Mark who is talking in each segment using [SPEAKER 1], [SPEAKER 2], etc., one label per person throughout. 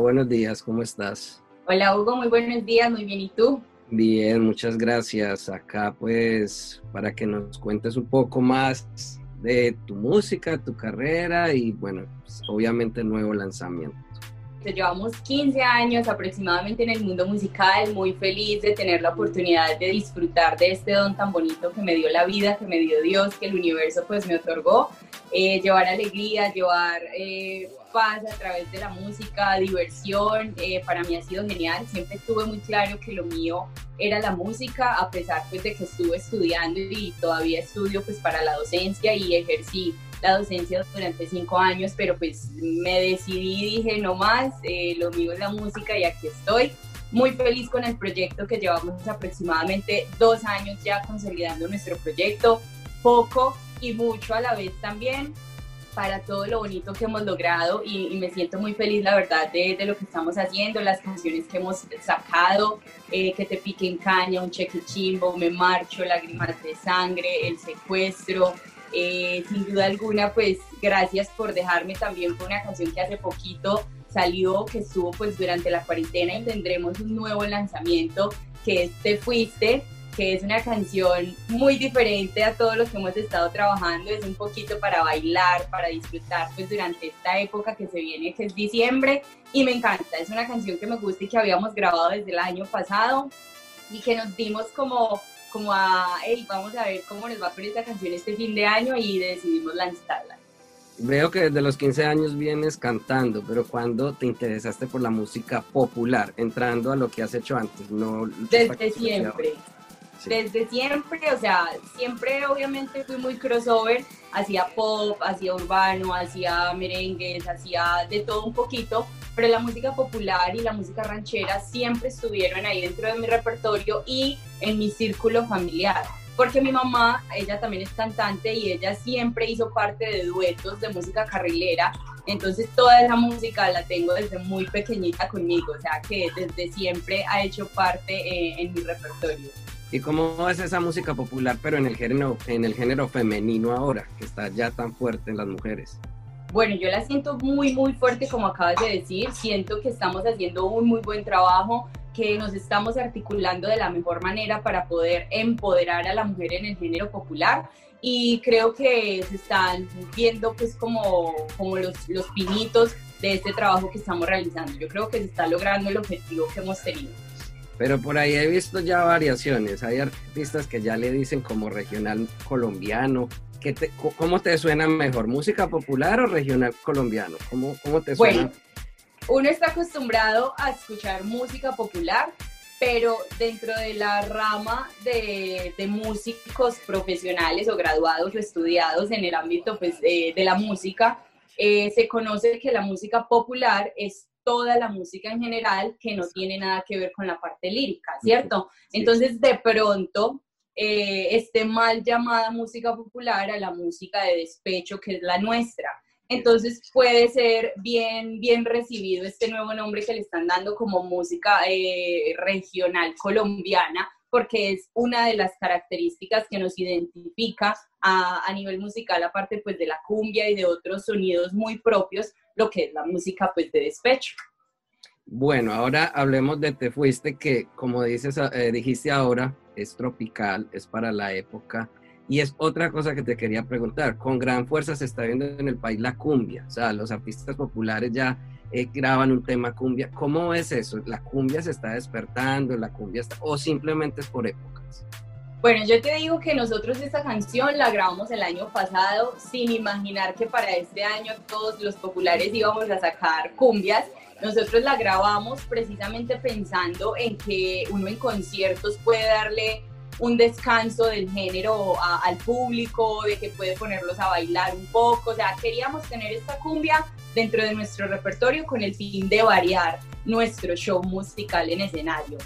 [SPEAKER 1] Buenos días, ¿cómo estás?
[SPEAKER 2] Hola Hugo, muy buenos días, muy bien, ¿y tú?
[SPEAKER 1] Bien, muchas gracias. Acá pues para que nos cuentes un poco más de tu música, tu carrera y bueno, pues, obviamente nuevo lanzamiento.
[SPEAKER 2] Llevamos 15 años aproximadamente en el mundo musical, muy feliz de tener la oportunidad de disfrutar de este don tan bonito que me dio la vida, que me dio Dios, que el universo pues me otorgó. Eh, llevar alegría, llevar eh, paz a través de la música, diversión, eh, para mí ha sido genial. Siempre tuve muy claro que lo mío era la música, a pesar pues de que estuve estudiando y todavía estudio pues para la docencia y ejercí la docencia durante cinco años, pero pues me decidí, dije no más, lo mío es la música y aquí estoy. Muy feliz con el proyecto que llevamos aproximadamente dos años ya consolidando nuestro proyecto. Poco y mucho a la vez también para todo lo bonito que hemos logrado y, me siento muy feliz, la verdad, de, de, lo que estamos haciendo, las canciones que hemos sacado, eh, que te pique en caña, un cheque chimbo, me marcho, lágrimas de sangre, el secuestro. Eh, sin duda alguna, pues gracias por dejarme también con una canción que hace poquito salió, que estuvo pues durante la cuarentena y tendremos un nuevo lanzamiento que es Te Fuiste, que es una canción muy diferente a todos los que hemos estado trabajando, es un poquito para bailar, para disfrutar pues durante esta época que se viene, que es diciembre, y me encanta, es una canción que me gusta y que habíamos grabado desde el año pasado y que nos dimos como, como a, hey, vamos a ver cómo nos va con esta canción este fin de año y decidimos lanzarla.
[SPEAKER 1] Veo que desde los 15 años vienes cantando, pero ¿cuándo te interesaste por la música popular, entrando a lo que has hecho antes? No,
[SPEAKER 2] desde siempre desde siempre, o sea, siempre obviamente fui muy crossover, hacía pop, hacía urbano, hacía merengues, hacía de todo un poquito, pero la música popular y la música ranchera siempre estuvieron ahí dentro de mi repertorio y en mi círculo familiar. Porque mi mamá, ella también es cantante y ella siempre hizo parte de duetos de música carrilera entonces toda esa música la tengo desde muy pequeñita conmigo, o sea que desde siempre ha hecho parte eh, en mi repertorio.
[SPEAKER 1] ¿Y cómo es esa música popular, pero en el género, en el género femenino ahora, que está ya tan fuerte en las mujeres?
[SPEAKER 2] Bueno, yo la siento muy, muy fuerte, como acabas de decir. Siento que estamos haciendo un muy buen trabajo, que nos estamos articulando de la mejor manera para poder empoderar a la mujer en el género popular. Y creo que se están viendo pues como, como los, los pinitos de este trabajo que estamos realizando. Yo creo que se está logrando el objetivo que hemos tenido.
[SPEAKER 1] Pero por ahí he visto ya variaciones. Hay artistas que ya le dicen como regional colombiano. ¿Qué te, ¿Cómo te suena mejor? ¿Música popular o regional colombiano? ¿Cómo, cómo te suena?
[SPEAKER 2] Bueno, uno está acostumbrado a escuchar música popular, pero dentro de la rama de, de músicos profesionales o graduados o estudiados en el ámbito pues, de, de la música, eh, se conoce que la música popular es toda la música en general que no tiene nada que ver con la parte lírica, ¿cierto? Entonces, de pronto, esté mal llamada música popular a la música de despecho que es la nuestra. Entonces puede ser bien, bien recibido este nuevo nombre que le están dando como música eh, regional colombiana, porque es una de las características que nos identifica a, a, nivel musical, aparte pues de la cumbia y de otros sonidos muy propios, lo que es la música pues de despecho.
[SPEAKER 1] Bueno, ahora hablemos de Te Fuiste, que como dices, eh, dijiste ahora, es tropical, es para la época. Y es otra cosa que te quería preguntar, con gran fuerza se está viendo en el país la cumbia, o sea, los artistas populares ya eh, graban un tema cumbia. ¿Cómo es eso? ¿La cumbia se está despertando? ¿La cumbia o simplemente es por épocas?
[SPEAKER 2] Bueno, yo te digo que nosotros esta canción la grabamos el año pasado sin imaginar que para este año todos los populares íbamos a sacar cumbias. Nosotros la grabamos precisamente pensando en que uno en conciertos puede darle un descanso del género al público, de que puede ponerlos a bailar un poco, o sea, queríamos tener esta cumbia dentro de nuestro repertorio con el fin de variar nuestro show musical en escenario.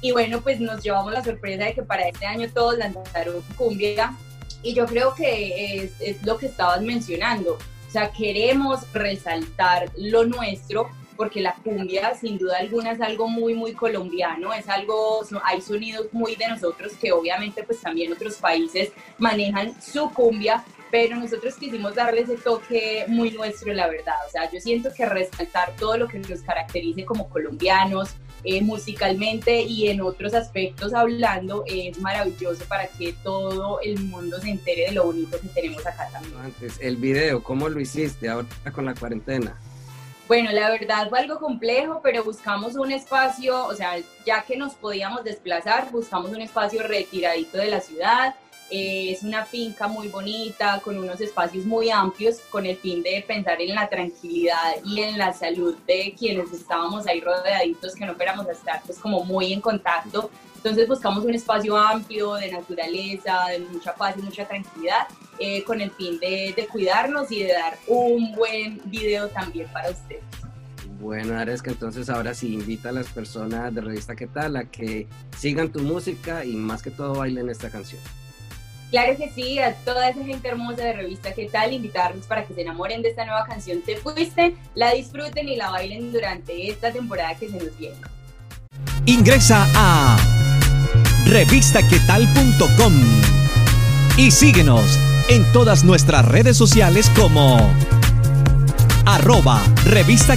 [SPEAKER 2] Y bueno, pues nos llevamos la sorpresa de que para este año todos lanzaron cumbia. Y yo creo que es, es lo que estabas mencionando, o sea, queremos resaltar lo nuestro porque la cumbia sin duda alguna es algo muy, muy colombiano, es algo, hay sonidos muy de nosotros que obviamente pues también otros países manejan su cumbia, pero nosotros quisimos darle ese toque muy nuestro, la verdad. O sea, yo siento que resaltar todo lo que nos caracterice como colombianos, eh, musicalmente y en otros aspectos hablando, es maravilloso para que todo el mundo se entere de lo bonito que tenemos acá también.
[SPEAKER 1] Antes, el video, ¿cómo lo hiciste ahora con la cuarentena?
[SPEAKER 2] Bueno, la verdad fue algo complejo, pero buscamos un espacio, o sea, ya que nos podíamos desplazar, buscamos un espacio retiradito de la ciudad. Eh, es una finca muy bonita, con unos espacios muy amplios, con el fin de pensar en la tranquilidad y en la salud de quienes estábamos ahí rodeaditos, que no a estar pues como muy en contacto. Entonces buscamos un espacio amplio de naturaleza, de mucha paz y mucha tranquilidad eh, con el fin de, cuidarnos y de dar un buen video también para ustedes.
[SPEAKER 1] Bueno, que entonces ahora sí invita a las personas de Revista ¿Qué tal? a que sigan tu música y más que todo bailen esta canción.
[SPEAKER 2] Claro que sí, a toda esa gente hermosa de Revista ¿Qué tal? invitarlos para que se enamoren de esta nueva canción Te Fuiste, la disfruten y la bailen durante esta temporada que se nos viene.
[SPEAKER 3] Ingresa a revistaquetal.com y síguenos en todas nuestras redes sociales como arroba revista.